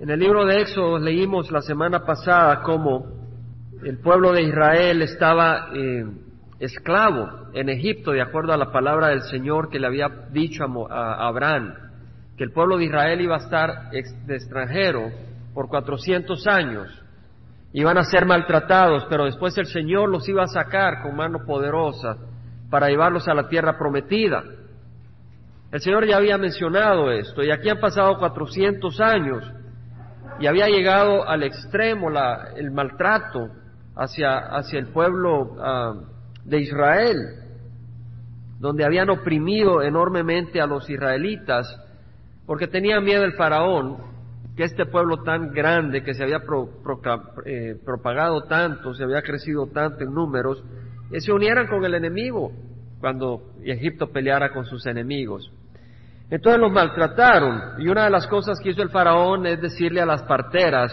En el libro de Éxodo leímos la semana pasada cómo el pueblo de Israel estaba eh, esclavo en Egipto, de acuerdo a la palabra del Señor que le había dicho a, Abraham, que el pueblo de Israel iba a estar de extranjero por 400 años, iban a ser maltratados, pero después el Señor los iba a sacar con mano poderosa para llevarlos a la tierra prometida. El Señor ya había mencionado esto, y aquí han pasado 400 años, y había llegado al extremo el maltrato hacia, hacia el pueblo ah, de Israel, donde habían oprimido enormemente a los israelitas, porque tenían miedo el faraón, que este pueblo tan grande, que se había eh, propagado tanto, se había crecido tanto en números, que se unieran con el enemigo cuando Egipto peleara con sus enemigos. Entonces los maltrataron y una de las cosas que hizo el faraón es decirle a las parteras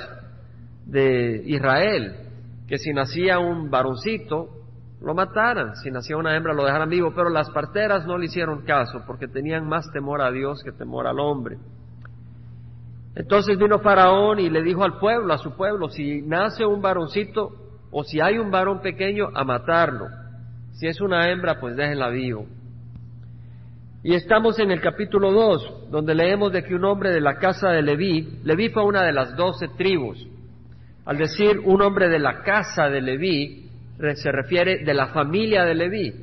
de Israel que si nacía un varoncito lo mataran, si nacía una hembra lo dejaran vivo, pero las parteras no le hicieron caso porque tenían más temor a Dios que temor al hombre. Entonces vino Faraón y le dijo al pueblo, a su pueblo, si nace un varoncito o si hay un varón pequeño, a matarlo. Si es una hembra, pues déjenla vivo. Y estamos en el capítulo 2, donde leemos de que un hombre de la casa de Leví, Leví fue una de las doce tribus. Al decir un hombre de la casa de Leví, se refiere de la familia de Leví.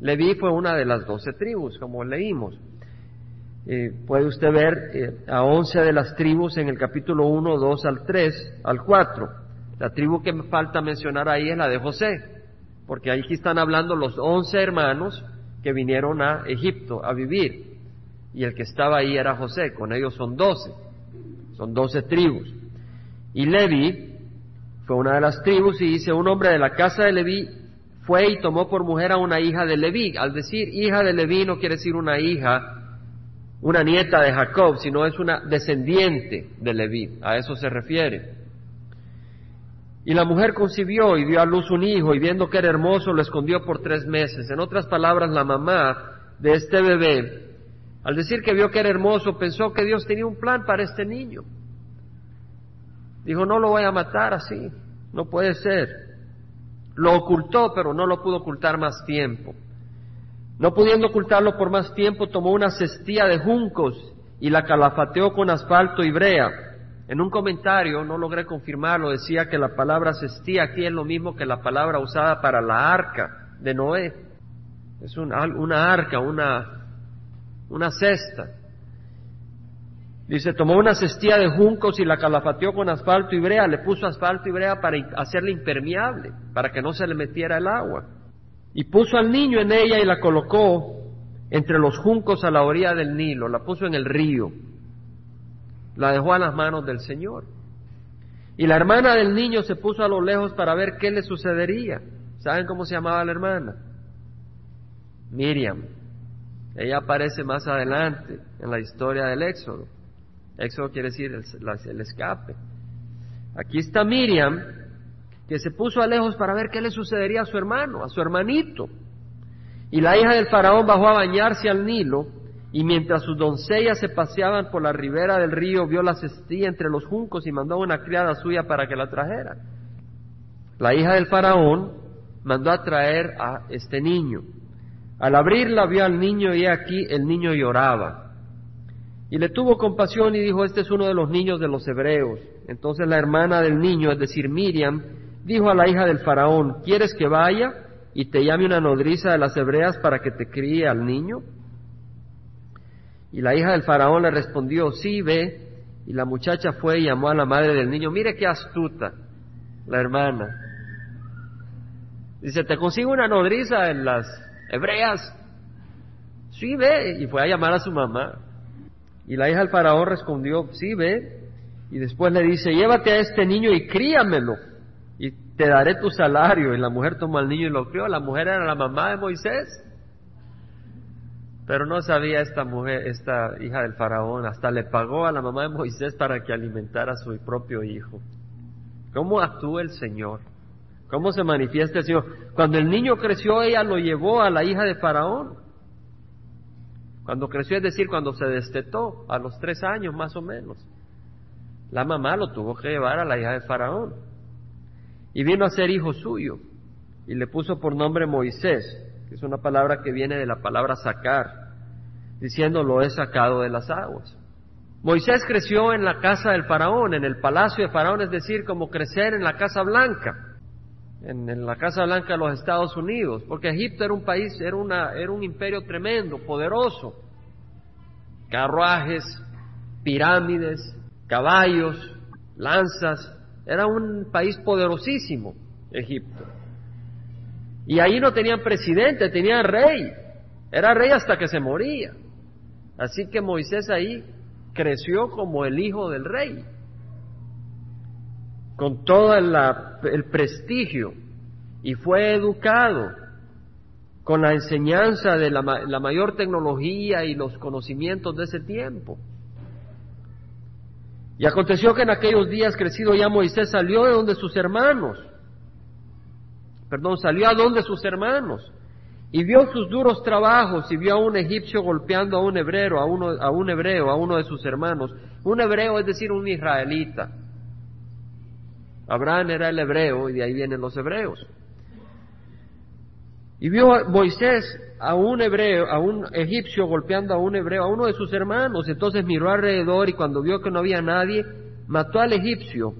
Leví fue una de las doce tribus, como leímos. Eh, puede usted ver eh, a once de las tribus en el capítulo 1, 2 al 3, al 4. La tribu que me falta mencionar ahí es la de José, porque aquí están hablando los once hermanos que vinieron a Egipto a vivir. Y el que estaba ahí era José, con ellos son doce, son doce tribus. Y Levi fue una de las tribus y dice, un hombre de la casa de Leví fue y tomó por mujer a una hija de Leví. Al decir hija de Leví no quiere decir una hija, una nieta de Jacob, sino es una descendiente de Leví, a eso se refiere. Y la mujer concibió y dio a luz un hijo y viendo que era hermoso lo escondió por tres meses. En otras palabras, la mamá de este bebé, al decir que vio que era hermoso, pensó que Dios tenía un plan para este niño. Dijo, no lo voy a matar así, no puede ser. Lo ocultó, pero no lo pudo ocultar más tiempo. No pudiendo ocultarlo por más tiempo, tomó una cestía de juncos y la calafateó con asfalto y brea en un comentario, no logré confirmarlo, decía que la palabra cestía aquí es lo mismo que la palabra usada para la arca de Noé. Es una, arca, una, una cesta. Dice, tomó una cestía de juncos y la calafateó con asfalto y brea, le puso asfalto y brea para hacerla impermeable, para que no se le metiera el agua. Y puso al niño en ella y la colocó entre los juncos a la orilla del Nilo, la puso en el río la dejó a las manos del Señor. Y la hermana del niño se puso a lo lejos para ver qué le sucedería. ¿Saben cómo se llamaba la hermana? Miriam. Ella aparece más adelante en la historia del Éxodo. Éxodo quiere decir el, escape. Aquí está Miriam, que se puso a lejos para ver qué le sucedería a su hermano, a su hermanito. Y la hija del faraón bajó a bañarse al Nilo y mientras sus doncellas se paseaban por la ribera del río, vio la cestilla entre los juncos y mandó a una criada suya para que la trajera. La hija del faraón mandó a traer a este niño. Al abrirla vio al niño y aquí el niño lloraba. Y le tuvo compasión y dijo, este es uno de los niños de los hebreos. Entonces la hermana del niño, es decir, Miriam, dijo a la hija del faraón, ¿quieres que vaya y te llame una nodriza de las hebreas para que te críe al niño? Y la hija del faraón le respondió, sí, ve. Y la muchacha fue y llamó a la madre del niño. Mire qué astuta, la hermana. Dice, ¿te consigo una nodriza en las hebreas? Sí, ve. Y fue a llamar a su mamá. Y la hija del faraón respondió, sí, ve. Y después le dice, llévate a este niño y críamelo. Y te daré tu salario. Y la mujer tomó al niño y lo crió. La mujer era la mamá de Moisés. Pero no sabía esta mujer, esta hija del faraón, hasta le pagó a la mamá de Moisés para que alimentara a su propio hijo. ¿Cómo actúa el Señor? ¿Cómo se manifiesta el Señor? Cuando el niño creció, ella lo llevó a la hija de Faraón. Cuando creció, es decir, cuando se destetó, a los tres años más o menos. La mamá lo tuvo que llevar a la hija de Faraón. Y vino a ser hijo suyo. Y le puso por nombre Moisés, es una palabra que viene de la palabra sacar, diciendo lo he sacado de las aguas. Moisés creció en la casa del faraón, en el palacio de faraón, es decir, como crecer en la Casa Blanca, en, la Casa Blanca de los Estados Unidos, porque Egipto era un país, era, una, era un imperio tremendo, poderoso, carruajes, pirámides, caballos, lanzas, era un país poderosísimo, Egipto. Y ahí no tenían presidente, tenían rey, era rey hasta que se moría. Así que Moisés ahí creció como el hijo del rey, con todo el prestigio, y fue educado con la enseñanza de la, la mayor tecnología y los conocimientos de ese tiempo. Y aconteció que en aquellos días crecido ya Moisés salió de donde sus hermanos, perdón, salió a donde sus hermanos, y vio sus duros trabajos y vio a un egipcio golpeando a un hebreo, a uno, a un hebreo, a uno de sus hermanos. Un hebreo es decir, un israelita. Abraham era el hebreo y de ahí vienen los hebreos. Y vio a Moisés a un hebreo, a un egipcio golpeando a un hebreo, a uno de sus hermanos. Entonces miró alrededor y cuando vio que no había nadie, mató al egipcio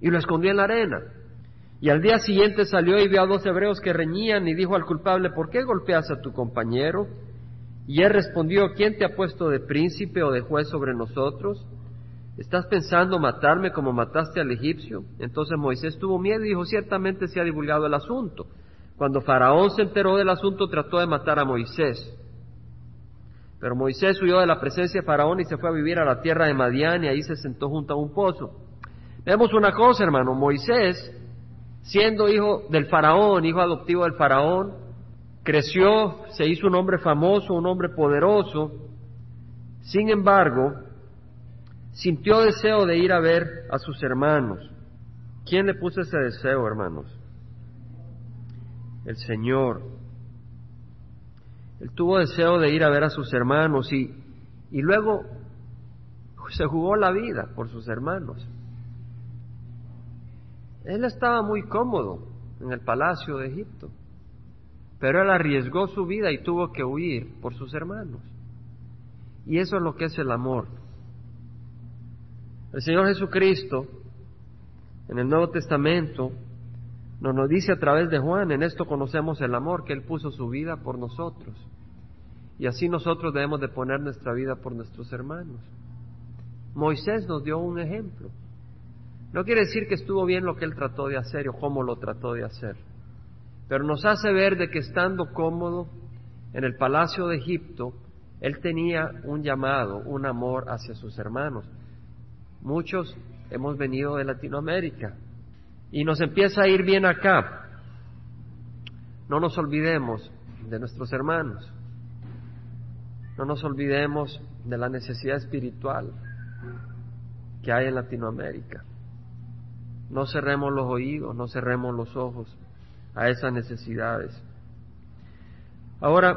y lo escondió en la arena. Y al día siguiente salió y vio a dos hebreos que reñían y dijo al culpable, ¿por qué golpeas a tu compañero? Y él respondió, ¿quién te ha puesto de príncipe o de juez sobre nosotros? ¿Estás pensando matarme como mataste al egipcio? Entonces Moisés tuvo miedo y dijo, ciertamente se ha divulgado el asunto. Cuando Faraón se enteró del asunto, trató de matar a Moisés. Pero Moisés huyó de la presencia de Faraón y se fue a vivir a la tierra de Madián y ahí se sentó junto a un pozo. Vemos una cosa, hermano, Moisés siendo hijo del faraón, hijo adoptivo del faraón, creció, se hizo un hombre famoso, un hombre poderoso, sin embargo, sintió deseo de ir a ver a sus hermanos. ¿Quién le puso ese deseo, hermanos? El Señor. Él tuvo deseo de ir a ver a sus hermanos y, y luego se jugó la vida por sus hermanos. Él estaba muy cómodo en el palacio de Egipto, pero él arriesgó su vida y tuvo que huir por sus hermanos. Y eso es lo que es el amor. El Señor Jesucristo, en el Nuevo Testamento, nos, nos dice a través de Juan, en esto conocemos el amor, que Él puso su vida por nosotros. Y así nosotros debemos de poner nuestra vida por nuestros hermanos. Moisés nos dio un ejemplo. No quiere decir que estuvo bien lo que él trató de hacer o cómo lo trató de hacer, pero nos hace ver de que estando cómodo en el palacio de Egipto, él tenía un llamado, un amor hacia sus hermanos. Muchos hemos venido de Latinoamérica y nos empieza a ir bien acá. No nos olvidemos de nuestros hermanos. No nos olvidemos de la necesidad espiritual que hay en Latinoamérica. No cerremos los oídos, no cerremos los ojos a esas necesidades. Ahora,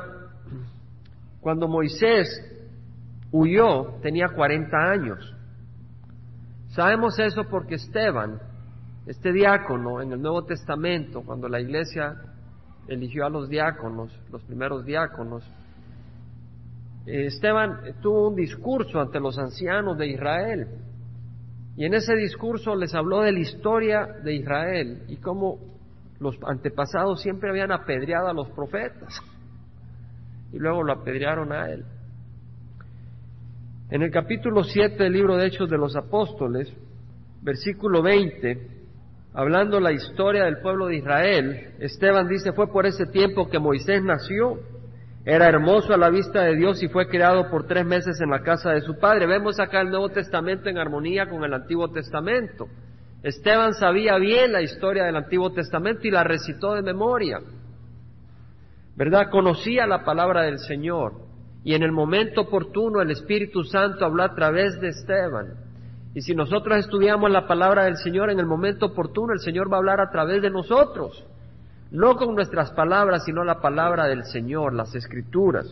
cuando Moisés huyó, tenía 40 años. Sabemos eso porque Esteban, este diácono en el Nuevo Testamento, cuando la iglesia eligió a los diáconos, los primeros diáconos, eh, Esteban tuvo un discurso ante los ancianos de Israel y en ese discurso les habló de la historia de Israel y cómo los antepasados siempre habían apedreado a los profetas y luego lo apedrearon a él. En el capítulo 7 del libro de Hechos de los Apóstoles, versículo 20, hablando la historia del pueblo de Israel, Esteban dice, fue por ese tiempo que Moisés nació era hermoso a la vista de Dios y fue creado por tres meses en la casa de su padre. Vemos acá el Nuevo Testamento en armonía con el Antiguo Testamento. Esteban sabía bien la historia del Antiguo Testamento y la recitó de memoria. ¿Verdad? Conocía la palabra del Señor. Y en el momento oportuno el Espíritu Santo habló a través de Esteban. Y si nosotros estudiamos la palabra del Señor en el momento oportuno, el Señor va a hablar a través de nosotros no con nuestras palabras, sino la palabra del Señor, las escrituras.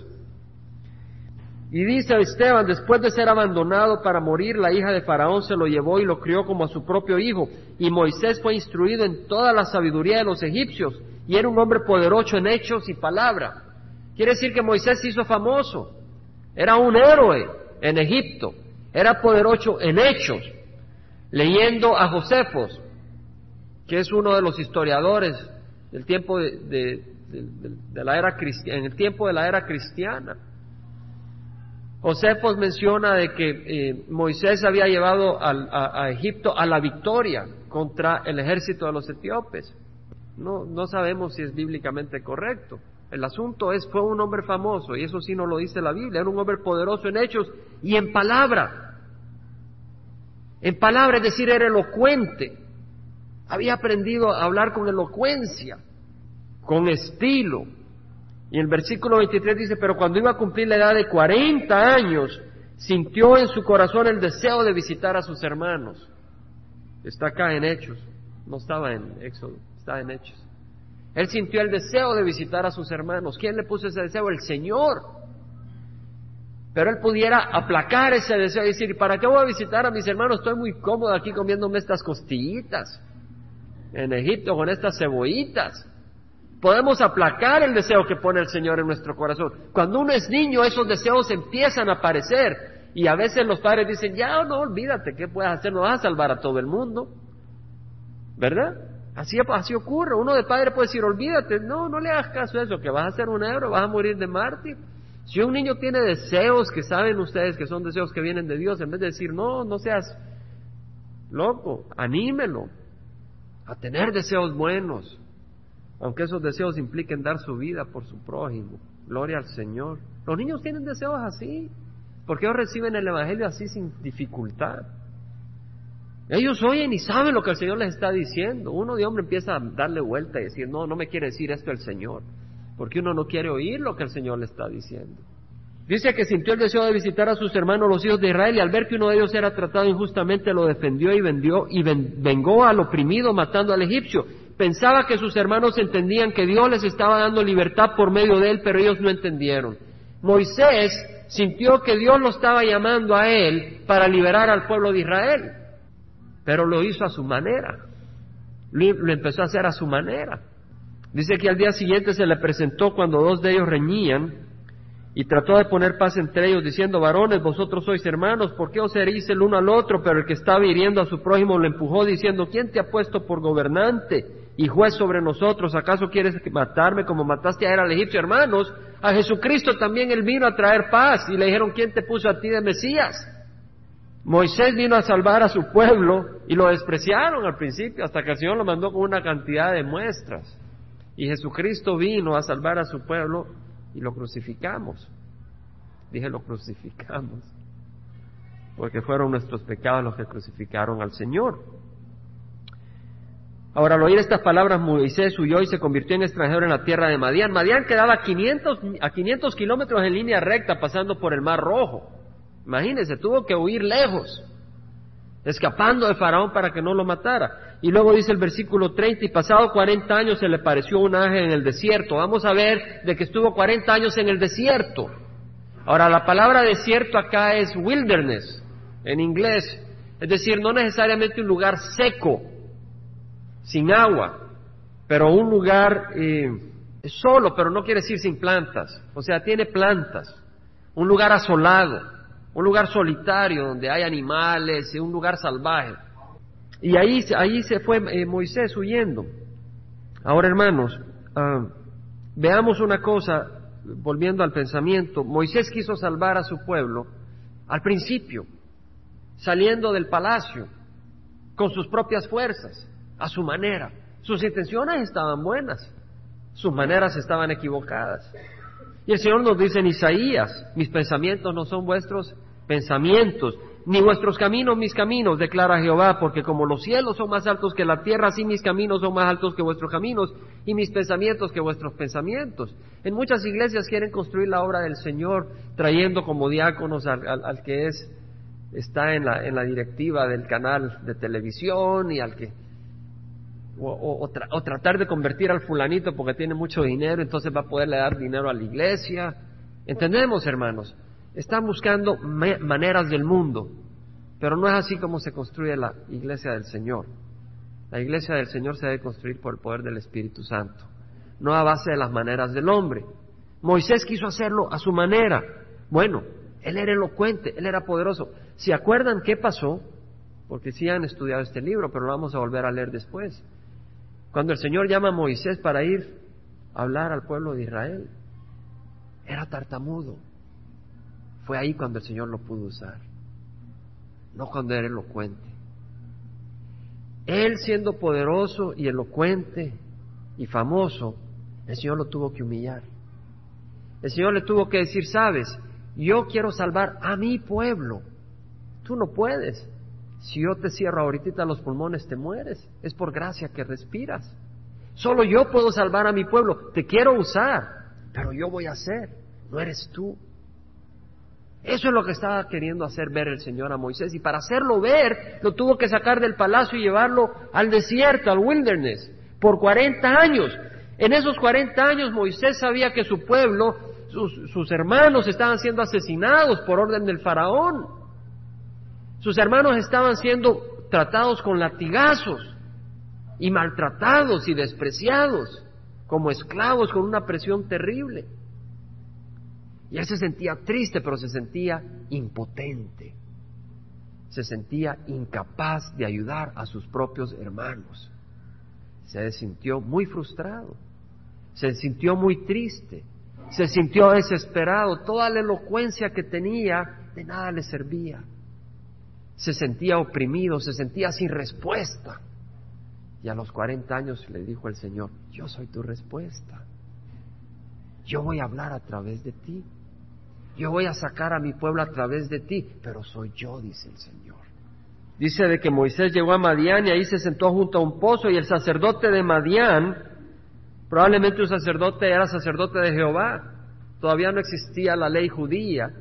Y dice Esteban, después de ser abandonado para morir, la hija de Faraón se lo llevó y lo crió como a su propio hijo. Y Moisés fue instruido en toda la sabiduría de los egipcios y era un hombre poderoso en hechos y palabra. Quiere decir que Moisés se hizo famoso. Era un héroe en Egipto. Era poderoso en hechos. Leyendo a Josefos, que es uno de los historiadores tiempo de, la era en el tiempo de la era cristiana. Josefos menciona de que eh, Moisés había llevado a, Egipto a la victoria contra el ejército de los etíopes. No, no sabemos si es bíblicamente correcto. El asunto es, fue un hombre famoso, y eso sí no lo dice la Biblia, era un hombre poderoso en hechos y en palabra. En palabra, es decir, era elocuente. Había aprendido a hablar con elocuencia, con estilo. Y el versículo 23 dice, pero cuando iba a cumplir la edad de 40 años, sintió en su corazón el deseo de visitar a sus hermanos. Está acá en Hechos, no estaba en Éxodo, está en Hechos. Él sintió el deseo de visitar a sus hermanos. ¿Quién le puso ese deseo? El Señor. Pero él pudiera aplacar ese deseo y decir, ¿para qué voy a visitar a mis hermanos? Estoy muy cómodo aquí comiéndome estas costillitas en Egipto con estas cebollitas. Podemos aplacar el deseo que pone el Señor en nuestro corazón. Cuando uno es niño, esos deseos empiezan a aparecer. Y a veces los padres dicen, ya no, olvídate, ¿qué puedes hacer? No vas a salvar a todo el mundo. ¿Verdad? Así, así ocurre. Uno de padre puede decir, olvídate, no, no le hagas caso a eso, que vas a ser un héroe, vas a morir de mártir. Si un niño tiene deseos que saben ustedes que son deseos que vienen de Dios, en vez de decir, no, no seas loco, anímelo a tener deseos buenos aunque esos deseos impliquen dar su vida por su prójimo. Gloria al Señor. Los niños tienen deseos así, porque ellos reciben el Evangelio así sin dificultad. Ellos oyen y saben lo que el Señor les está diciendo. Uno de hombre empieza a darle vuelta y decir, no, no me quiere decir esto el Señor, porque uno no quiere oír lo que el Señor le está diciendo. Dice que sintió el deseo de visitar a sus hermanos los hijos de Israel y al ver que uno de ellos era tratado injustamente lo defendió y vendió y vengó al oprimido matando al egipcio pensaba que sus hermanos entendían que Dios les estaba dando libertad por medio de él, pero ellos no entendieron. Moisés sintió que Dios lo estaba llamando a él para liberar al pueblo de Israel, pero lo hizo a su manera. Lo empezó a hacer a su manera. Dice que al día siguiente se le presentó cuando dos de ellos reñían y trató de poner paz entre ellos, diciendo, varones, vosotros sois hermanos, ¿por qué os herís el uno al otro? Pero el que estaba hiriendo a su prójimo lo empujó, diciendo, ¿quién te ha puesto por gobernante y juez sobre nosotros? ¿Acaso quieres matarme como mataste a él al egipcio? Hermanos, a Jesucristo también él vino a traer paz y le dijeron, ¿quién te puso a ti de Mesías? Moisés vino a salvar a su pueblo y lo despreciaron al principio, hasta que el Señor lo mandó con una cantidad de muestras. Y Jesucristo vino a salvar a su pueblo y lo crucificamos. Dije, lo crucificamos, porque fueron nuestros pecados los que crucificaron al Señor. Ahora, al oír estas palabras, Moisés huyó y se convirtió en extranjero en la tierra de Madián. Madián quedaba a 500, a 500 kilómetros en línea recta pasando por el Mar Rojo. Imagínense, tuvo que huir lejos, escapando de Faraón para que no lo matara. Y luego dice el versículo 30, y pasado 40 años se le pareció un ángel en el desierto. Vamos a ver de que estuvo 40 años en el desierto. Ahora, la palabra desierto acá es wilderness, en inglés. Es decir, no necesariamente un lugar seco, sin agua, pero un lugar eh, solo, pero no quiere decir sin plantas. O sea, tiene plantas. Un lugar asolado, un lugar solitario donde hay animales, un lugar salvaje. Y ahí, ahí se fue eh, Moisés huyendo. Ahora, hermanos, ah, veamos una cosa, volviendo al pensamiento. Moisés quiso salvar a su pueblo al principio, saliendo del palacio, con sus propias fuerzas, a su manera. Sus intenciones estaban buenas, sus maneras estaban equivocadas. Y el Señor nos dice en Isaías, mis pensamientos no son vuestros pensamientos, ni vuestros caminos mis caminos, declara Jehová, porque como los cielos son más altos que la tierra, así mis caminos son más altos que vuestros caminos y mis pensamientos que vuestros pensamientos. En muchas iglesias quieren construir la obra del Señor trayendo como diáconos al, que es está en la, en la directiva del canal de televisión y al que o, o, tratar de convertir al fulanito porque tiene mucho dinero, entonces va a poderle dar dinero a la iglesia. ¿Entendemos, hermanos? Están buscando maneras del mundo, pero no es así como se construye la iglesia del Señor. La iglesia del Señor se debe construir por el poder del Espíritu Santo, no a base de las maneras del hombre. Moisés quiso hacerlo a su manera. Bueno, él era elocuente, él era poderoso. ¿Se acuerdan qué pasó? Porque sí han estudiado este libro, pero lo vamos a volver a leer después. Cuando el Señor llama a Moisés para ir a hablar al pueblo de Israel, era tartamudo. Fue ahí cuando el Señor lo pudo usar, no cuando era elocuente. Él siendo poderoso y elocuente y famoso, el Señor lo tuvo que humillar. El Señor le tuvo que decir, sabes, yo quiero salvar a mi pueblo. Tú no puedes. Si yo te cierro ahorita los pulmones, te mueres. Es por gracia que respiras. Solo yo puedo salvar a mi pueblo. Te quiero usar, pero yo voy a hacer. No eres tú. Eso es lo que estaba queriendo hacer ver el Señor a Moisés. Y para hacerlo ver, lo tuvo que sacar del palacio y llevarlo al desierto, al wilderness, por 40 años. En esos 40 años Moisés sabía que su pueblo, sus, sus hermanos estaban siendo asesinados por orden del faraón. Sus hermanos estaban siendo tratados con latigazos y maltratados y despreciados como esclavos con una presión terrible. Y él se sentía triste, pero se sentía impotente. Se sentía incapaz de ayudar a sus propios hermanos. Se sintió muy frustrado. Se sintió muy triste. Se sintió desesperado. Toda la elocuencia que tenía de nada le servía. Se sentía oprimido, se sentía sin respuesta. Y a los 40 años le dijo el Señor, yo soy tu respuesta. Yo voy a hablar a través de ti. Yo voy a sacar a mi pueblo a través de ti, pero soy yo, dice el Señor. Dice de que Moisés llegó a Madián y ahí se sentó junto a un pozo y el sacerdote de Madián, probablemente un sacerdote era sacerdote de Jehová, todavía no existía la ley judía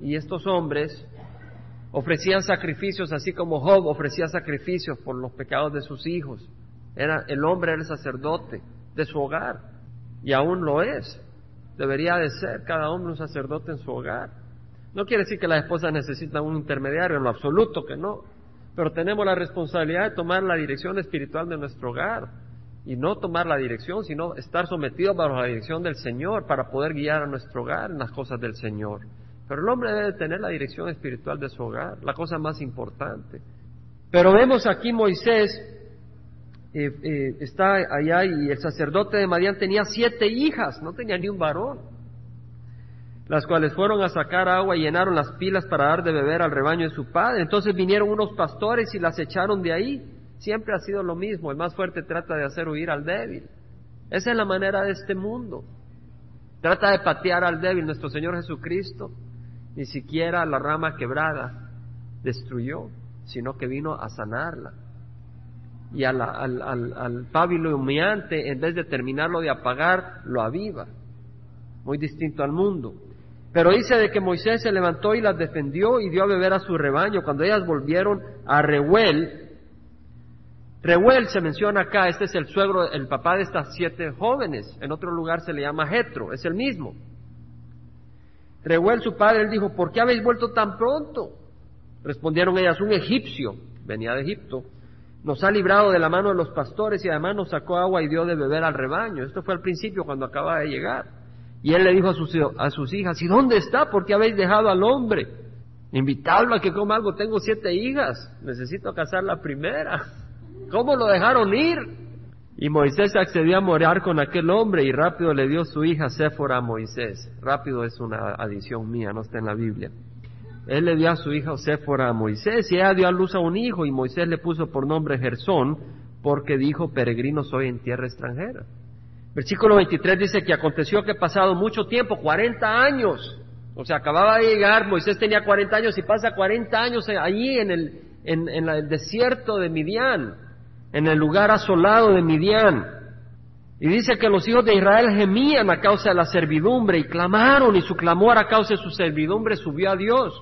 y estos hombres ofrecían sacrificios así como Job ofrecía sacrificios por los pecados de sus hijos. Era, el hombre era el sacerdote de su hogar y aún lo es. Debería de ser cada hombre un sacerdote en su hogar. No quiere decir que las esposas necesitan un intermediario, en lo absoluto que no. Pero tenemos la responsabilidad de tomar la dirección espiritual de nuestro hogar. Y no tomar la dirección, sino estar sometidos bajo la dirección del Señor para poder guiar a nuestro hogar en las cosas del Señor. Pero el hombre debe tener la dirección espiritual de su hogar, la cosa más importante. Pero vemos aquí Moisés eh, eh, está allá y el sacerdote de Madián tenía siete hijas, no tenía ni un varón, las cuales fueron a sacar agua y llenaron las pilas para dar de beber al rebaño de su padre. Entonces vinieron unos pastores y las echaron de ahí. Siempre ha sido lo mismo, el más fuerte trata de hacer huir al débil. Esa es la manera de este mundo. Trata de patear al débil. Nuestro Señor Jesucristo ni siquiera la rama quebrada destruyó, sino que vino a sanarla y al, al, al, pábilo humeante, en vez de terminarlo de apagar, lo aviva. Muy distinto al mundo. Pero dice de que Moisés se levantó y las defendió y dio a beber a su rebaño. Cuando ellas volvieron a Reuel, Reuel se menciona acá, este es el suegro, el papá de estas siete jóvenes. En otro lugar se le llama Jetro, es el mismo. Reuel, su padre, él dijo, ¿por qué habéis vuelto tan pronto? Respondieron ellas, un egipcio, venía de Egipto, nos ha librado de la mano de los pastores y además nos sacó agua y dio de beber al rebaño. Esto fue al principio cuando acaba de llegar. Y él le dijo a sus, a sus hijas, ¿y dónde está? ¿Por qué habéis dejado al hombre? Invitadlo a que coma algo. Tengo siete hijas. Necesito casar la primera. ¿Cómo lo dejaron ir? Y Moisés accedió a morar con aquel hombre y rápido le dio su hija Séfora a Moisés. Rápido es una adición mía, no está en la Biblia. Él le dio a su hija Séfora a Moisés y ella dio a luz a un hijo y Moisés le puso por nombre Gersón porque dijo, peregrino soy en tierra extranjera. Versículo 23 dice que aconteció que pasado mucho tiempo, 40 años, o sea, acababa de llegar, Moisés tenía 40 años y pasa 40 años allí en el, en, en el desierto de Midian, en el lugar asolado de Midian. Y dice que los hijos de Israel gemían a causa de la servidumbre y clamaron y su clamor a causa de su servidumbre subió a Dios.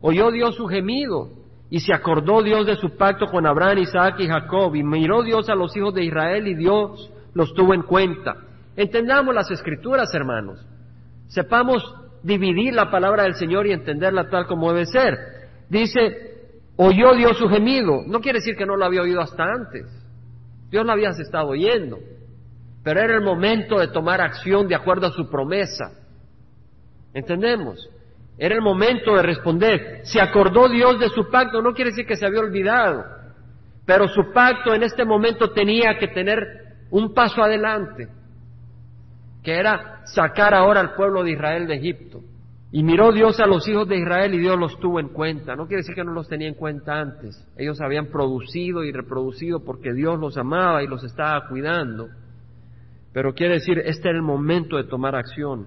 Oyó Dios su gemido y se acordó Dios de su pacto con Abraham, Isaac y Jacob y miró Dios a los hijos de Israel y Dios los tuvo en cuenta. Entendamos las escrituras, hermanos. Sepamos dividir la palabra del Señor y entenderla tal como debe ser. Dice, oyó Dios su gemido. No quiere decir que no lo había oído hasta antes. Dios lo había estado oyendo. Pero era el momento de tomar acción de acuerdo a su promesa. ¿Entendemos? Era el momento de responder. Se acordó Dios de su pacto, no quiere decir que se había olvidado, pero su pacto en este momento tenía que tener un paso adelante, que era sacar ahora al pueblo de Israel de Egipto. Y miró Dios a los hijos de Israel y Dios los tuvo en cuenta. No quiere decir que no los tenía en cuenta antes. Ellos habían producido y reproducido porque Dios los amaba y los estaba cuidando. Pero quiere decir, este era el momento de tomar acción.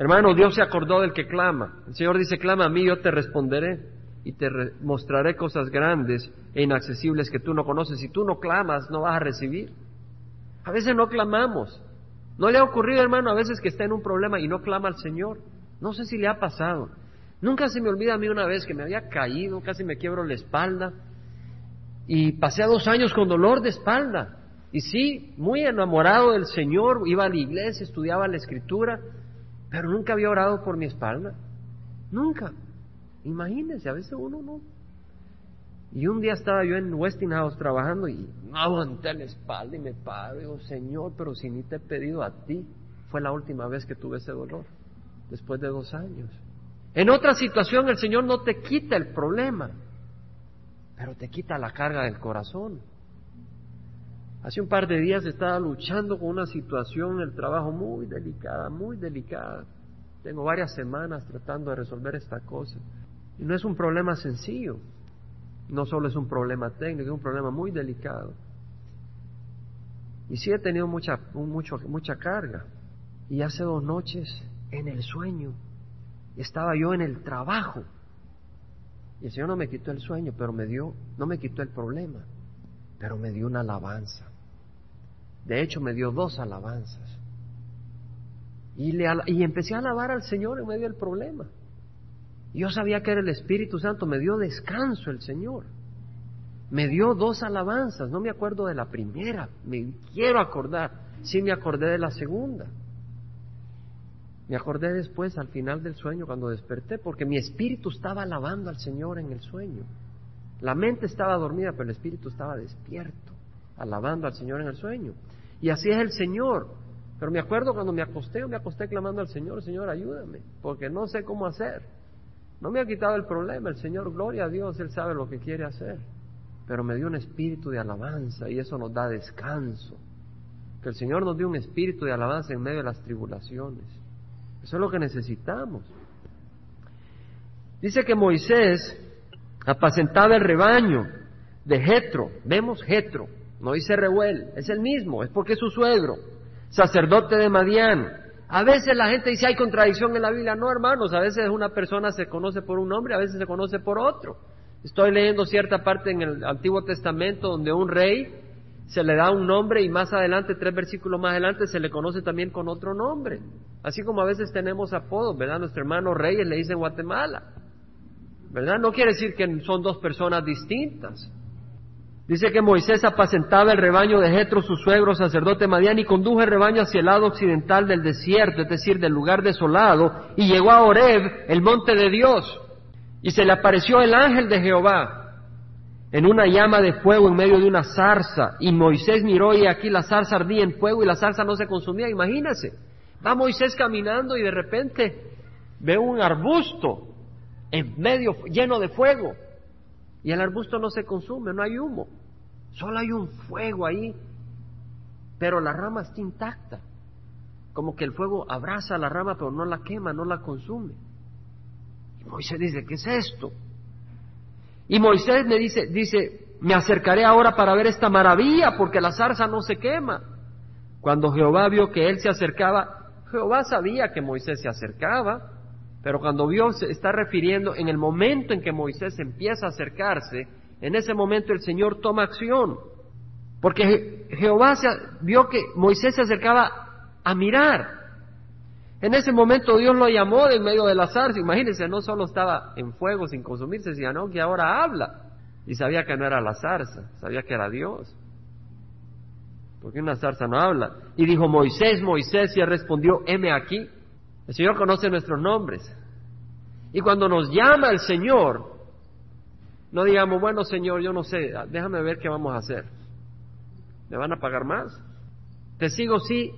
Hermano, Dios se acordó del que clama. El Señor dice, clama a mí, yo te responderé y te mostraré cosas grandes e inaccesibles que tú no conoces. Si tú no clamas, no vas a recibir. A veces no clamamos. ¿No le ha ocurrido, hermano, a veces que está en un problema y no clama al Señor? No sé si le ha pasado. Nunca se me olvida a mí una vez que me había caído, casi me quiebro la espalda y pasé dos años con dolor de espalda. Y sí, muy enamorado del Señor, iba a la iglesia, estudiaba la escritura, pero nunca había orado por mi espalda. Nunca. Imagínense, a veces uno no. Y un día estaba yo en Westinghouse trabajando y no aguanté la espalda y me paro y digo, Señor, pero si ni te he pedido a ti, fue la última vez que tuve ese dolor, después de dos años. En otra situación el Señor no te quita el problema, pero te quita la carga del corazón. Hace un par de días estaba luchando con una situación en el trabajo muy delicada, muy delicada. Tengo varias semanas tratando de resolver esta cosa. Y no es un problema sencillo. No solo es un problema técnico, es un problema muy delicado. Y sí he tenido mucha, mucho, mucha carga. Y hace dos noches, en el sueño, estaba yo en el trabajo. Y el Señor no me quitó el sueño, pero me dio, no me quitó el problema, pero me dio una alabanza. De hecho, me dio dos alabanzas. Y, empecé a alabar al Señor en medio del problema. Yo sabía que era el Espíritu Santo, me dio descanso el Señor. Me dio dos alabanzas, no me acuerdo de la primera, me quiero acordar, sí me acordé de la segunda. Me acordé después, al final del sueño, cuando desperté, porque mi espíritu estaba alabando al Señor en el sueño. La mente estaba dormida, pero el espíritu estaba despierto, alabando al Señor en el sueño. Y así es el Señor. Pero me acuerdo cuando me acosté, me acosté clamando al Señor, Señor, ayúdame, porque no sé cómo hacer. No me ha quitado el problema, el Señor, gloria a Dios, Él sabe lo que quiere hacer. Pero me dio un espíritu de alabanza y eso nos da descanso. Que el Señor nos dio un espíritu de alabanza en medio de las tribulaciones. Eso es lo que necesitamos. Dice que Moisés apacentaba el rebaño de Jetro. Vemos Jetro, no dice Reuel, es el mismo, es porque es su suegro sacerdote de Madián. A veces la gente dice hay contradicción en la Biblia. No, hermanos, a veces una persona se conoce por un nombre, a veces se conoce por otro. Estoy leyendo cierta parte en el Antiguo Testamento donde un rey se le da un nombre y más adelante, tres versículos más adelante, se le conoce también con otro nombre. Así como a veces tenemos apodos, ¿verdad? Nuestro hermano Reyes le dice Guatemala. ¿Verdad? No quiere decir que son dos personas distintas. Dice que Moisés apacentaba el rebaño de Jetro, su suegro, sacerdote Madián, y condujo el rebaño hacia el lado occidental del desierto, es decir, del lugar desolado, y llegó a Horeb, el monte de Dios, y se le apareció el ángel de Jehová en una llama de fuego en medio de una zarza, y Moisés miró y aquí la zarza ardía en fuego y la zarza no se consumía, imagínese. Va Moisés caminando y de repente ve un arbusto en medio lleno de fuego y el arbusto no se consume, no hay humo. Solo hay un fuego ahí, pero la rama está intacta. Como que el fuego abraza la rama, pero no la quema, no la consume. Y Moisés dice, ¿qué es esto? Y Moisés me dice, dice, me acercaré ahora para ver esta maravilla, porque la zarza no se quema. Cuando Jehová vio que él se acercaba, Jehová sabía que Moisés se acercaba, pero cuando vio se está refiriendo en el momento en que Moisés empieza a acercarse, en ese momento el Señor toma acción. Porque Jehová vio que Moisés se acercaba a mirar. En ese momento Dios lo llamó de en medio de la zarza. Imagínense, no solo estaba en fuego sin consumirse, sino que ahora habla. Y sabía que no era la zarza, sabía que era Dios. Porque una zarza no habla. Y dijo, Moisés, Moisés, y respondió, heme aquí. El Señor conoce nuestros nombres. Y cuando nos llama el Señor, no digamos, bueno Señor, yo no sé, déjame ver qué vamos a hacer. ¿Me van a pagar más? Te sigo sí,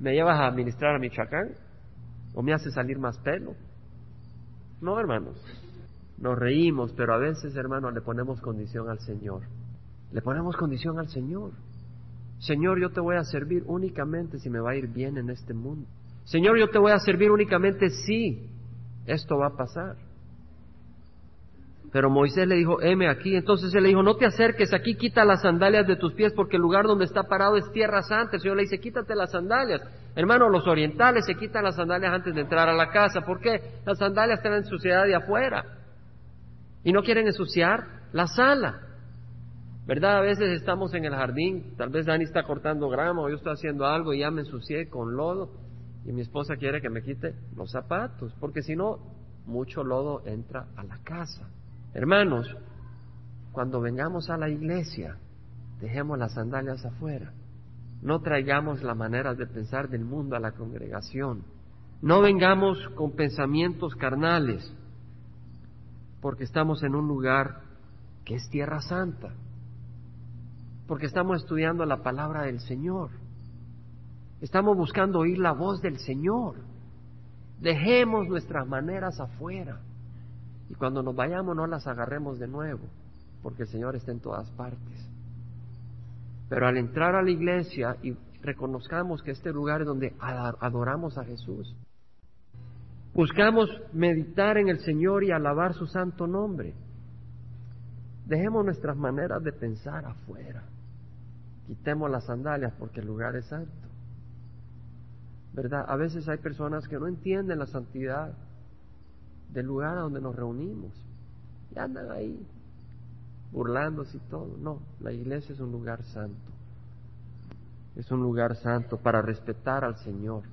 me llevas a administrar a Michoacán o me hace salir más pelo. No, hermanos, nos reímos, pero a veces, hermanos, le ponemos condición al Señor. Le ponemos condición al Señor. Señor, yo te voy a servir únicamente si me va a ir bien en este mundo. Señor, yo te voy a servir únicamente si esto va a pasar. Pero Moisés le dijo, heme aquí. Entonces él le dijo, no te acerques aquí, quita las sandalias de tus pies, porque el lugar donde está parado es tierra santa. El Señor le dice, quítate las sandalias. Hermano, los orientales se quitan las sandalias antes de entrar a la casa. ¿Por qué? Las sandalias traen suciedad de afuera. Y no quieren ensuciar la sala. ¿Verdad? A veces estamos en el jardín, tal vez Dani está cortando grama o yo estoy haciendo algo y ya me ensucié con lodo y mi esposa quiere que me quite los zapatos, porque si no, mucho lodo entra a la casa. Hermanos, cuando vengamos a la iglesia, dejemos las sandalias afuera. No traigamos la manera de pensar del mundo a la congregación. No vengamos con pensamientos carnales, porque estamos en un lugar que es tierra santa, porque estamos estudiando la palabra del Señor. Estamos buscando oír la voz del Señor. Dejemos nuestras maneras afuera. Y cuando nos vayamos no las agarremos de nuevo, porque el Señor está en todas partes. Pero al entrar a la iglesia y reconozcamos que este lugar es donde adoramos a Jesús, buscamos meditar en el Señor y alabar su santo nombre. Dejemos nuestras maneras de pensar afuera. Quitemos las sandalias porque el lugar es santo. ¿Verdad? A veces hay personas que no entienden la santidad del lugar a donde nos reunimos. Y andan ahí burlándose y todo. No, la iglesia es un lugar santo. Es un lugar santo para respetar al Señor,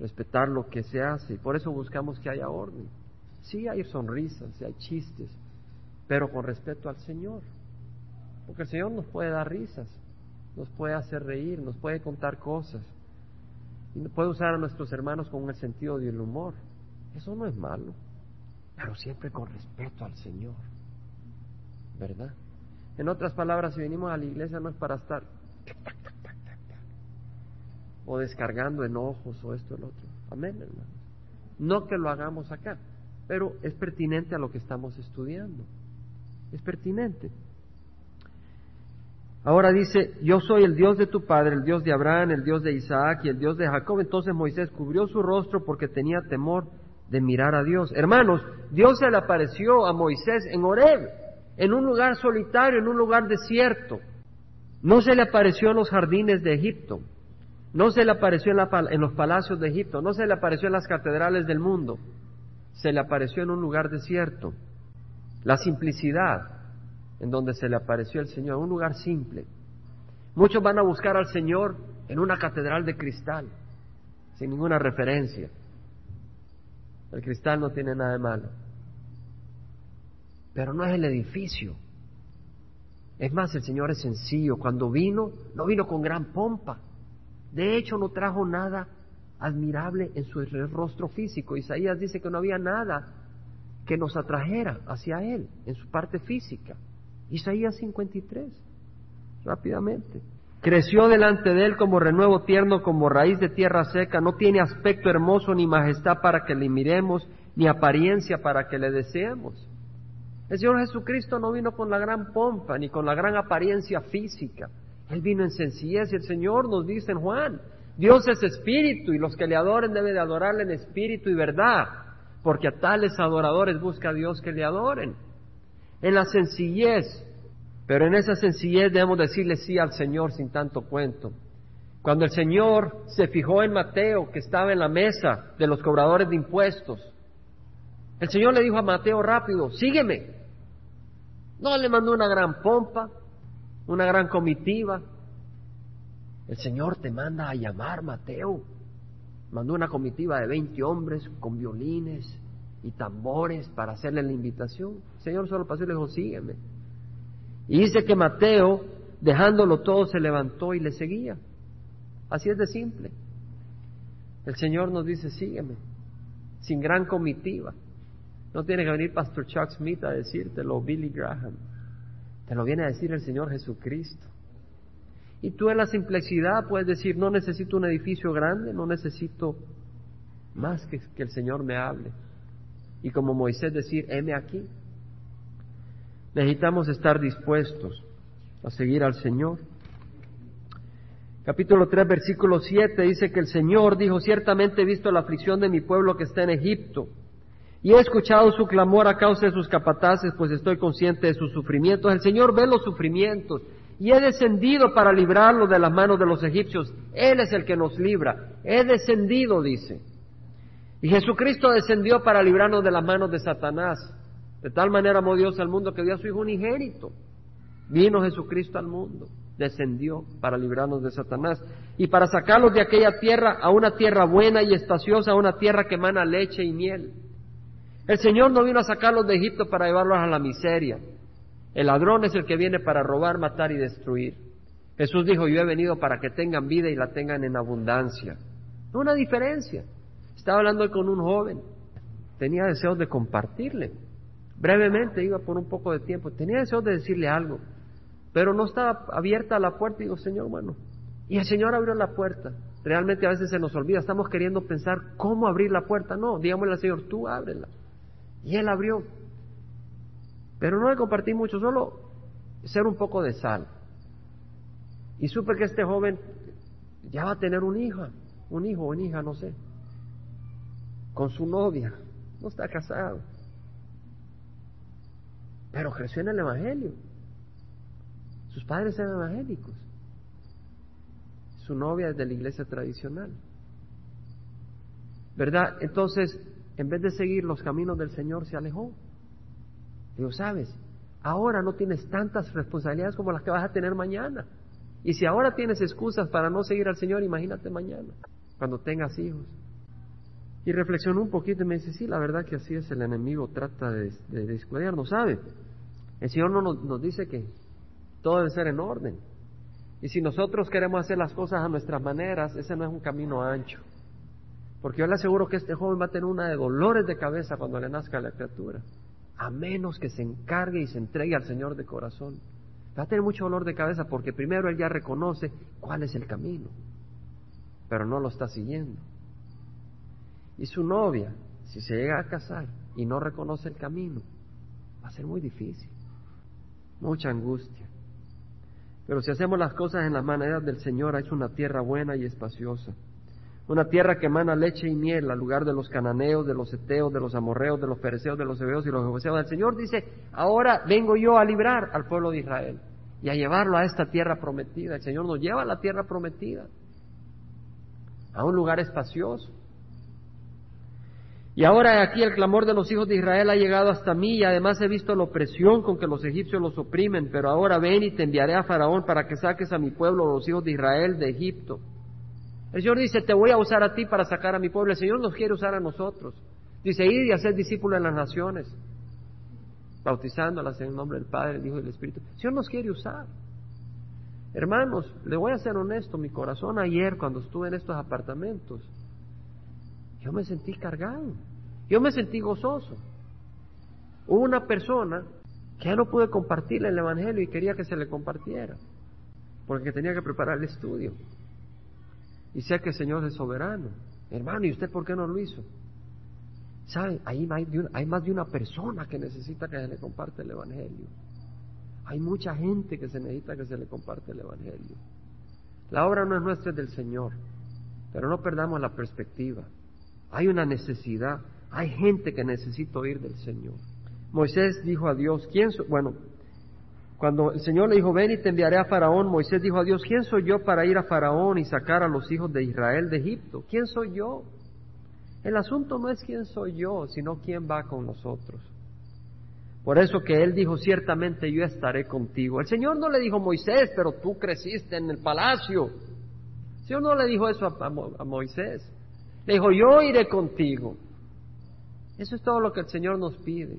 respetar lo que se hace. Y por eso buscamos que haya orden. Sí hay sonrisas, sí hay chistes, pero con respeto al Señor. Porque el Señor nos puede dar risas, nos puede hacer reír, nos puede contar cosas. Y puede usar a nuestros hermanos con el sentido del humor. Eso no es malo pero siempre con respeto al Señor, ¿verdad? En otras palabras, si venimos a la iglesia no es para estar o descargando enojos o esto o el otro. Amén, hermanos. No que lo hagamos acá, pero es pertinente a lo que estamos estudiando. Es pertinente. Ahora dice, yo soy el Dios de tu padre, el Dios de Abraham, el Dios de Isaac y el Dios de Jacob. Entonces Moisés cubrió su rostro porque tenía temor de mirar a Dios. Hermanos, Dios se le apareció a Moisés en Horeb, en un lugar solitario, en un lugar desierto. No se le apareció en los jardines de Egipto, no se le apareció en, en los palacios de Egipto, no se le apareció en las catedrales del mundo, se le apareció en un lugar desierto. La simplicidad en donde se le apareció el Señor, un lugar simple. Muchos van a buscar al Señor en una catedral de cristal, sin ninguna referencia. El cristal no tiene nada de malo. Pero no es el edificio. Es más, el Señor es sencillo. Cuando vino, no vino con gran pompa. De hecho, no trajo nada admirable en su rostro físico. Isaías dice que no había nada que nos atrajera hacia Él en su parte física. Isaías 53, rápidamente. Creció delante de él como renuevo tierno, como raíz de tierra seca, no tiene aspecto hermoso ni majestad para que le miremos, ni apariencia para que le deseemos. El Señor Jesucristo no vino con la gran pompa, ni con la gran apariencia física. Él vino en sencillez y el Señor nos dice en Juan, Dios es espíritu y los que le adoren deben de adorarle en espíritu y verdad, porque a tales adoradores busca Dios que le adoren. En la sencillez, pero en esa sencillez debemos decirle sí al Señor sin tanto cuento. Cuando el Señor se fijó en Mateo, que estaba en la mesa de los cobradores de impuestos, el Señor le dijo a Mateo rápido, sígueme. No le mandó una gran pompa, una gran comitiva. El Señor te manda a llamar, Mateo. Mandó una comitiva de 20 hombres con violines y tambores para hacerle la invitación. El Señor solo pasó y le dijo, sígueme. Y dice que Mateo, dejándolo todo, se levantó y le seguía. Así es de simple. El Señor nos dice, sígueme, sin gran comitiva. No tiene que venir Pastor Chuck Smith a decírtelo, Billy Graham. Te lo viene a decir el Señor Jesucristo. Y tú en la simplicidad puedes decir, no necesito un edificio grande, no necesito más que que el Señor me hable. Y como Moisés decir, heme aquí. Necesitamos estar dispuestos a seguir al Señor. Capítulo 3, versículo 7 dice que el Señor dijo, ciertamente he visto la aflicción de mi pueblo que está en Egipto, y he escuchado su clamor a causa de sus capataces, pues estoy consciente de sus sufrimientos. El Señor ve los sufrimientos, y he descendido para librarlo de las manos de los egipcios. Él es el que nos libra. He descendido, dice. Y Jesucristo descendió para librarnos de las manos de Satanás. De tal manera amó Dios al mundo que dio a su Hijo unigénito. Vino Jesucristo al mundo descendió para librarnos de Satanás y para sacarlos de aquella tierra a una tierra buena y espaciosa, a una tierra que emana leche y miel. El Señor no vino a sacarlos de Egipto para llevarlos a la miseria. El ladrón es el que viene para robar, matar y destruir. Jesús dijo, yo he venido para que tengan vida y la tengan en abundancia. Una diferencia. Estaba hablando con un joven, tenía deseos de compartirle. Brevemente, iba por un poco de tiempo, tenía deseos de decirle algo. Pero no estaba abierta la puerta y digo, Señor, bueno. Y el Señor abrió la puerta. Realmente a veces se nos olvida, estamos queriendo pensar cómo abrir la puerta. No, digámosle al Señor, tú ábrela. Y Él abrió. Pero no le compartí mucho, solo ser un poco de sal. Y supe que este joven ya va a tener un hijo, un hijo o una hija, no sé, con su novia. No está casado. Pero creció en el Evangelio. Sus padres eran evangélicos. Su novia es de la iglesia tradicional. ¿Verdad? Entonces, en vez de seguir los caminos del Señor, se alejó. Digo, sabes, ahora no tienes tantas responsabilidades como las que vas a tener mañana. Y si ahora tienes excusas para no seguir al Señor, imagínate mañana, cuando tengas hijos. Y reflexionó un poquito y me dice, sí, la verdad que así es, el enemigo trata de, de, no ¿sabe? El Señor no nos, nos dice que todo debe ser en orden. Y si nosotros queremos hacer las cosas a nuestras maneras, ese no es un camino ancho. Porque yo le aseguro que este joven va a tener una de dolores de cabeza cuando le nazca la criatura. A menos que se encargue y se entregue al Señor de corazón. Va a tener mucho dolor de cabeza porque primero él ya reconoce cuál es el camino, pero no lo está siguiendo. Y su novia, si se llega a casar y no reconoce el camino, va a ser muy difícil, mucha angustia. Pero si hacemos las cosas en las maneras del Señor, es una tierra buena y espaciosa. Una tierra que emana leche y miel al lugar de los cananeos, de los eteos, de los amorreos, de los pereceos, de los hebeos y los jebuseos. El Señor dice, ahora vengo yo a librar al pueblo de Israel y a llevarlo a esta tierra prometida. El Señor nos lleva a la tierra prometida, a un lugar espacioso. Y ahora aquí el clamor de los hijos de Israel ha llegado hasta mí y además he visto la opresión con que los egipcios los oprimen, pero ahora ven y te enviaré a Faraón para que saques a mi pueblo, los hijos de Israel, de Egipto. El Señor dice, te voy a usar a ti para sacar a mi pueblo. El Señor nos quiere usar a nosotros. Dice, ir y hacer discípulos en las naciones, bautizándolas en el nombre del Padre, del Hijo y del Espíritu. El Señor nos quiere usar. Hermanos, le voy a ser honesto, mi corazón ayer cuando estuve en estos apartamentos, yo me sentí cargado, yo me sentí gozoso. Hubo una persona que ya no pude compartirle el Evangelio y quería que se le compartiera, porque tenía que preparar el estudio. Y sé que el Señor es soberano. Hermano, ¿y usted por qué no lo hizo? ¿Sabe? Ahí hay, hay más de una persona que necesita que se le comparte el Evangelio. Hay mucha gente que se necesita que se le comparte el Evangelio. La obra no es nuestra, es del Señor. Pero no perdamos la perspectiva. Hay una necesidad, hay gente que necesita oír del Señor. Moisés dijo a Dios, ¿quién? Bueno, cuando el Señor le dijo, ven y te enviaré a Faraón, Moisés dijo a Dios, ¿quién soy yo para ir a Faraón y sacar a los hijos de Israel de Egipto? ¿Quién soy yo? El asunto no es quién soy yo, sino quién va con nosotros. Por eso que él dijo, ciertamente yo estaré contigo. El Señor no le dijo Moisés, pero tú creciste en el palacio. El Señor no le dijo eso a Moisés. Le dijo, yo iré contigo. Eso es todo lo que el Señor nos pide.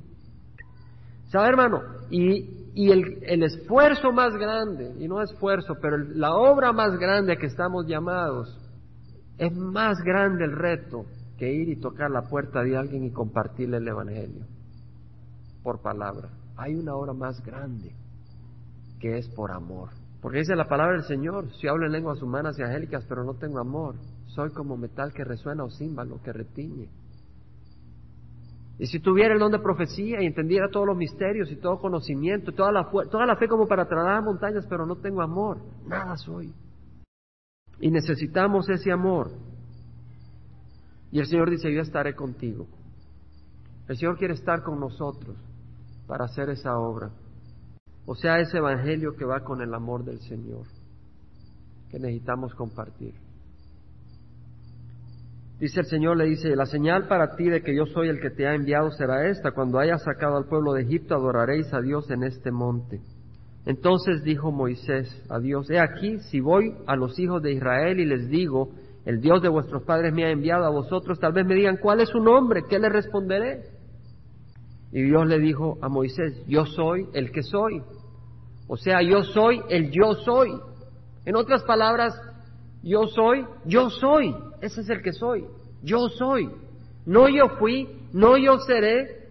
¿Sabe, hermano? Y, y el, el, esfuerzo más grande, y no esfuerzo, pero la obra más grande que estamos llamados, Es más grande el reto que ir y tocar la puerta de alguien y compartirle el Evangelio por palabra. Hay una hora más grande que es por amor. Porque dice la palabra del Señor, si hablo en lenguas humanas y angélicas, pero no tengo amor, soy como metal que resuena o címbalo que retiñe. Y si tuviera el don de profecía y entendiera todos los misterios y todo conocimiento, toda la, toda la fe como para trasladar montañas, pero no tengo amor, nada soy. Y necesitamos ese amor. Y el Señor dice, yo estaré contigo. El Señor quiere estar con nosotros para hacer esa obra. O sea, ese evangelio que va con el amor del Señor, que necesitamos compartir. Dice el Señor, le dice, la señal para ti de que yo soy el que te ha enviado será esta, cuando hayas sacado al pueblo de Egipto adoraréis a Dios en este monte. Entonces dijo Moisés a Dios, he aquí, si voy a los hijos de Israel y les digo, el Dios de vuestros padres me ha enviado a vosotros, tal vez me digan, ¿cuál es su nombre? ¿Qué le responderé? Y Dios le dijo a Moisés, yo soy el que soy. O sea, yo soy el yo soy. En otras palabras, yo soy, yo soy. Ese es el que soy. Yo soy. No yo fui, no yo seré,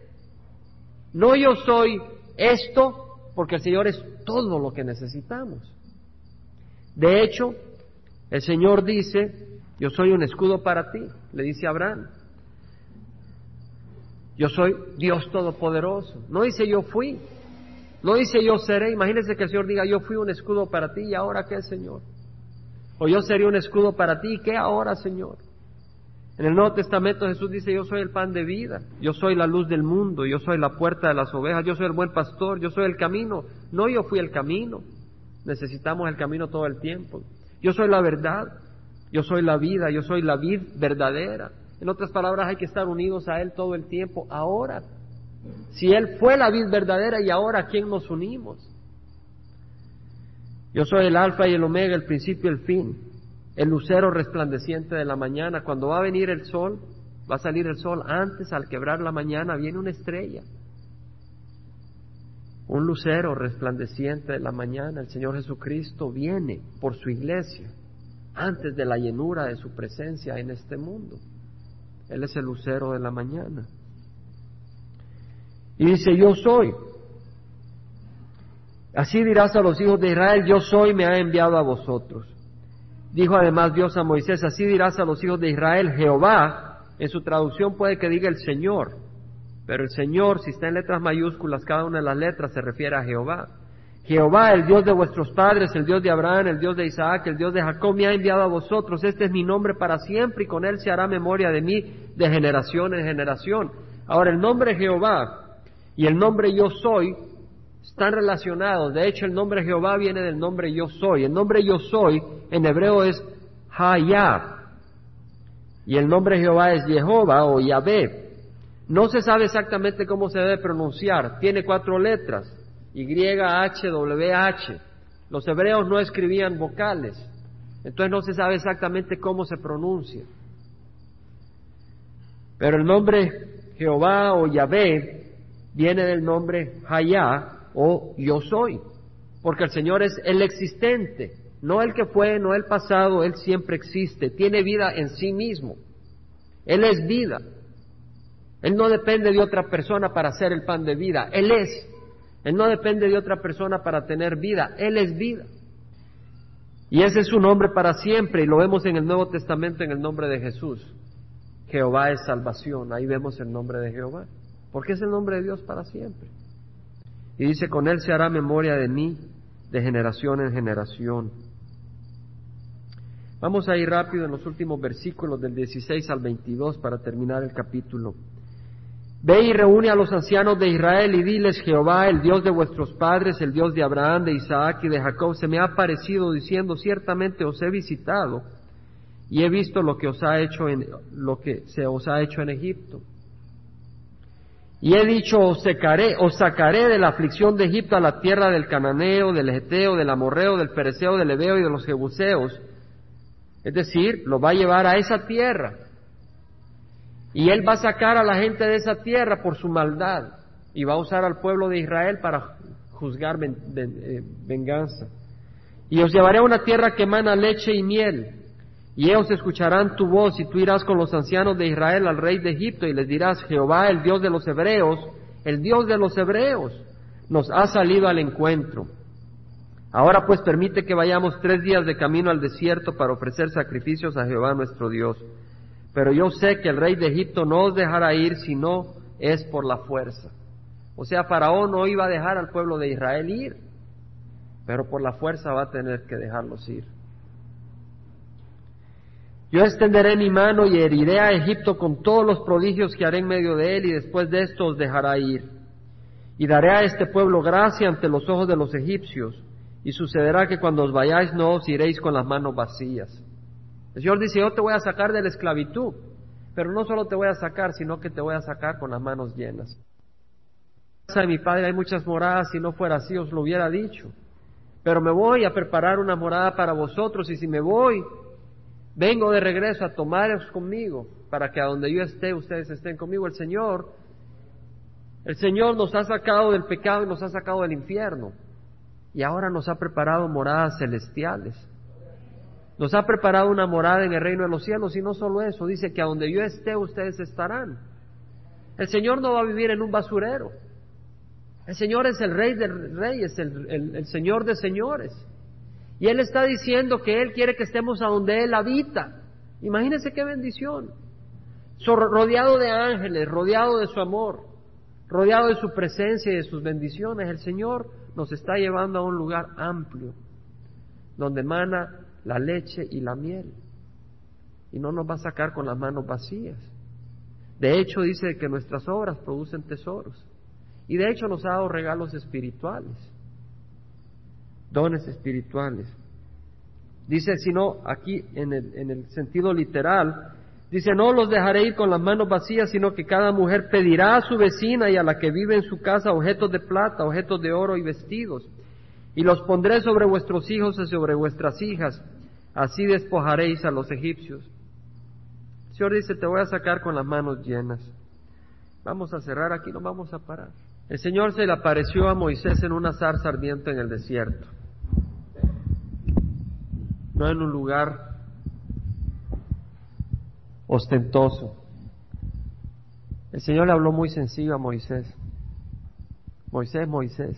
no yo soy esto, porque el Señor es todo lo que necesitamos. De hecho, el Señor dice, yo soy un escudo para ti, le dice a Abraham. Yo soy Dios Todopoderoso. No dice yo fui. No dice yo seré. Imagínense que el Señor diga yo fui un escudo para ti y ahora qué, Señor. O yo sería un escudo para ti qué ahora, Señor. En el Nuevo Testamento Jesús dice yo soy el pan de vida. Yo soy la luz del mundo. Yo soy la puerta de las ovejas. Yo soy el buen pastor. Yo soy el camino. No yo fui el camino. Necesitamos el camino todo el tiempo. Yo soy la verdad. Yo soy la vida. Yo soy la vid verdadera. En otras palabras, hay que estar unidos a Él todo el tiempo, ahora. Si Él fue la vid verdadera y ahora, ¿a quién nos unimos? Yo soy el alfa y el omega, el principio y el fin, el lucero resplandeciente de la mañana. Cuando va a venir el sol, va a salir el sol antes, al quebrar la mañana, viene una estrella. Un lucero resplandeciente de la mañana, el Señor Jesucristo viene por su iglesia antes de la llenura de su presencia en este mundo. Él es el lucero de la mañana. Y dice, yo soy. Así dirás a los hijos de Israel, yo soy, me ha enviado a vosotros. Dijo además Dios a Moisés, así dirás a los hijos de Israel, Jehová, en su traducción puede que diga el Señor, pero el Señor, si está en letras mayúsculas, cada una de las letras se refiere a Jehová. Jehová, el Dios de vuestros padres, el Dios de Abraham, el Dios de Isaac, el Dios de Jacob, me ha enviado a vosotros. Este es mi nombre para siempre y con él se hará memoria de mí de generación en generación. Ahora, el nombre Jehová y el nombre yo soy están relacionados. De hecho, el nombre Jehová viene del nombre yo soy. El nombre yo soy en hebreo es Hayah. Y el nombre Jehová es Jehová o Yahvé. No se sabe exactamente cómo se debe pronunciar. Tiene cuatro letras. YHWH. Los hebreos no escribían vocales, entonces no se sabe exactamente cómo se pronuncia. Pero el nombre Jehová o Yahvé viene del nombre Hayá o yo soy, porque el Señor es el existente, no el que fue, no el pasado, Él siempre existe, tiene vida en sí mismo. Él es vida. Él no depende de otra persona para hacer el pan de vida, Él es. Él no depende de otra persona para tener vida, Él es vida. Y ese es su nombre para siempre, y lo vemos en el Nuevo Testamento en el nombre de Jesús. Jehová es salvación, ahí vemos el nombre de Jehová, porque es el nombre de Dios para siempre. Y dice, con Él se hará memoria de mí de generación en generación. Vamos a ir rápido en los últimos versículos del 16 al 22 para terminar el capítulo. Ve y reúne a los ancianos de Israel y diles, Jehová, el Dios de vuestros padres, el Dios de Abraham, de Isaac y de Jacob, se me ha aparecido diciendo, ciertamente os he visitado y he visto lo que os ha hecho en, lo que se os ha hecho en Egipto. Y he dicho, os sacaré, os sacaré de la aflicción de Egipto a la tierra del cananeo, del eteo, del amorreo, del pereceo, del ebeo y de los jebuseos. Es decir, lo va a llevar a esa tierra y él va a sacar a la gente de esa tierra por su maldad y va a usar al pueblo de Israel para juzgar eh, venganza. Y os llevaré a una tierra que emana leche y miel, Y ellos escucharán tu voz y tú irás con los ancianos de Israel al rey de Egipto y les dirás, Jehová, el Dios de los hebreos, el Dios de los hebreos, nos ha salido al encuentro. Ahora pues permite que vayamos tres días de camino al desierto para ofrecer sacrificios a Jehová nuestro Dios. Pero yo sé que el rey de Egipto no os dejará ir si no es por la fuerza. O sea, Faraón no iba a dejar al pueblo de Israel ir, pero por la fuerza va a tener que dejarlos ir. Yo extenderé mi mano y heriré a Egipto con todos los prodigios que haré en medio de él y después de esto os dejará ir. Y daré a este pueblo gracia ante los ojos de los egipcios y sucederá que cuando os vayáis no os iréis con las manos vacías. El Señor dice, yo te voy a sacar de la esclavitud, pero no solo te voy a sacar, sino que te voy a sacar con las manos llenas. En casa de mi padre hay muchas moradas, si no fuera así os lo hubiera dicho. Pero me voy a preparar una morada para vosotros y si me voy Vengo de regreso a tomaros conmigo para que a donde yo esté ustedes estén conmigo. El Señor, el Señor nos ha sacado del pecado y nos ha sacado del infierno. Y ahora nos ha preparado moradas celestiales. Nos ha preparado una morada en el reino de los cielos y no solo eso, dice que a donde yo esté ustedes estarán. El Señor no va a vivir en un basurero. El Señor es el Rey de reyes, el, el Señor de señores. Y Él está diciendo que Él quiere que estemos a donde Él habita. Imagínense qué bendición. rodeado de ángeles, rodeado de su amor, rodeado de su presencia y de sus bendiciones, el Señor nos está llevando a un lugar amplio, donde emana la leche y la miel. Y no nos va a sacar con las manos vacías. De hecho, dice que nuestras obras producen tesoros. Y de hecho nos ha dado regalos espirituales dones espirituales. Dice, si no, aquí en el, en el sentido literal, dice, no los dejaré ir con las manos vacías, sino que cada mujer pedirá a su vecina y a la que vive en su casa objetos de plata, objetos de oro y vestidos, y los pondré sobre vuestros hijos y sobre vuestras hijas, así despojaréis a los egipcios. El Señor dice, te voy a sacar con las manos llenas. Vamos a cerrar aquí, no vamos a parar. El Señor se le apareció a Moisés en una zarza ardiente en el desierto no en un lugar ostentoso. El Señor le habló muy sencillo a Moisés. Moisés, Moisés.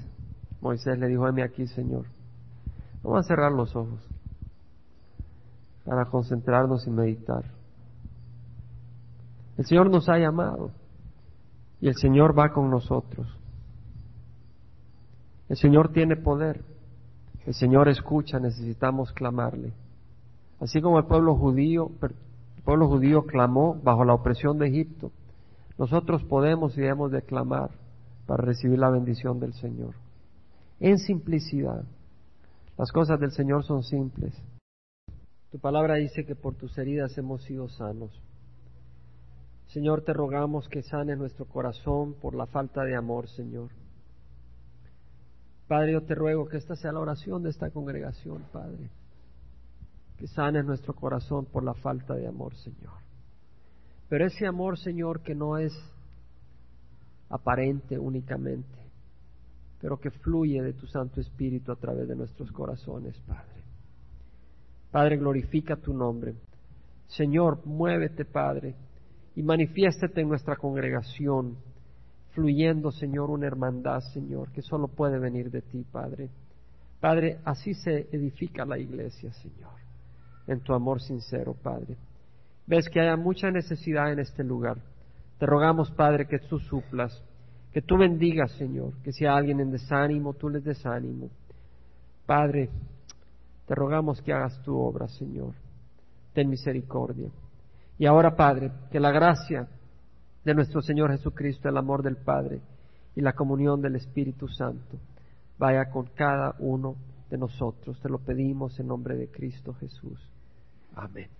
Moisés le dijo, heme aquí, Señor. Vamos a cerrar los ojos para concentrarnos y meditar. El Señor nos ha llamado y el Señor va con nosotros. El Señor tiene poder. El Señor escucha, necesitamos clamarle. Así como el pueblo judío, el pueblo judío clamó bajo la opresión de Egipto, nosotros podemos y debemos de clamar para recibir la bendición del Señor. En simplicidad. Las cosas del Señor son simples. Tu palabra dice que por tus heridas hemos sido sanos. Señor, te rogamos que sanes nuestro corazón por la falta de amor, Señor. Padre, yo te ruego que esta sea la oración de esta congregación, Padre. Que sanes nuestro corazón por la falta de amor, Señor. Pero ese amor, Señor, que no es aparente únicamente, pero que fluye de tu Santo Espíritu a través de nuestros corazones, Padre. Padre, glorifica tu nombre. Señor, muévete, Padre, y manifiéstate en nuestra congregación fluyendo, Señor, una hermandad, Señor, que solo puede venir de ti, Padre. Padre, así se edifica la iglesia, Señor, en tu amor sincero, Padre. Ves que haya mucha necesidad en este lugar. Te rogamos, Padre, que tú suplas, que tú bendigas, Señor, que si hay alguien en desánimo, tú les desánimo. Padre, te rogamos que hagas tu obra, Señor. Ten misericordia. Y ahora, Padre, que la gracia de nuestro Señor Jesucristo, el amor del Padre y la comunión del Espíritu Santo vaya con cada uno de nosotros. Te lo pedimos en nombre de Cristo Jesús. Amén.